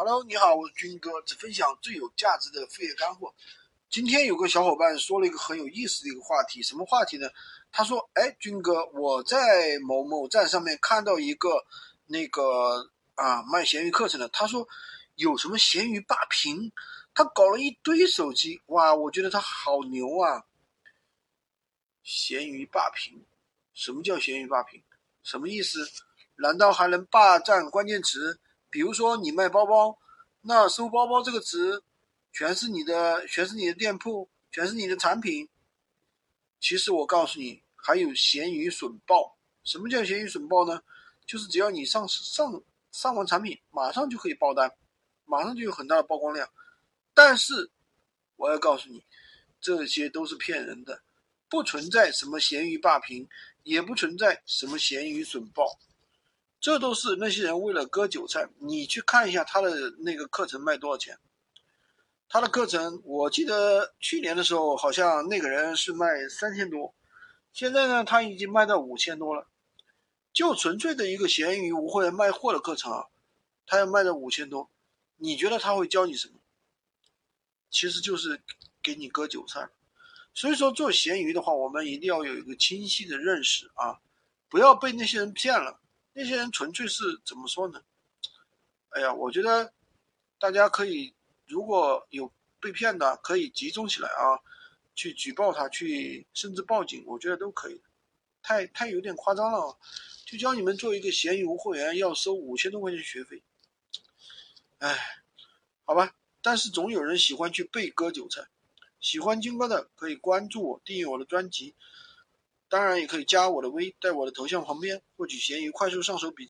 Hello，你好，我是军哥，只分享最有价值的副业干货。今天有个小伙伴说了一个很有意思的一个话题，什么话题呢？他说：“哎，军哥，我在某某站上面看到一个那个啊卖闲鱼课程的，他说有什么闲鱼霸屏，他搞了一堆手机，哇，我觉得他好牛啊！闲鱼霸屏，什么叫闲鱼霸屏？什么意思？难道还能霸占关键词？”比如说你卖包包，那搜包包这个词，全是你的，全是你的店铺，全是你的产品。其实我告诉你，还有闲鱼损爆。什么叫闲鱼损爆呢？就是只要你上上上完产品，马上就可以爆单，马上就有很大的曝光量。但是我要告诉你，这些都是骗人的，不存在什么闲鱼霸屏，也不存在什么闲鱼损爆。这都是那些人为了割韭菜。你去看一下他的那个课程卖多少钱？他的课程，我记得去年的时候好像那个人是卖三千多，现在呢他已经卖到五千多了。就纯粹的一个闲鱼无货源卖货的课程啊，他要卖到五千多，你觉得他会教你什么？其实就是给你割韭菜。所以说做闲鱼的话，我们一定要有一个清晰的认识啊，不要被那些人骗了。那些人纯粹是怎么说呢？哎呀，我觉得大家可以，如果有被骗的，可以集中起来啊，去举报他，去甚至报警，我觉得都可以。太太有点夸张了，就教你们做一个闲鱼无货源，要收五千多块钱学费。哎，好吧，但是总有人喜欢去被割韭菜。喜欢金哥的可以关注我，订阅我的专辑。当然也可以加我的微，在我的头像旁边获取闲鱼快速上手笔记。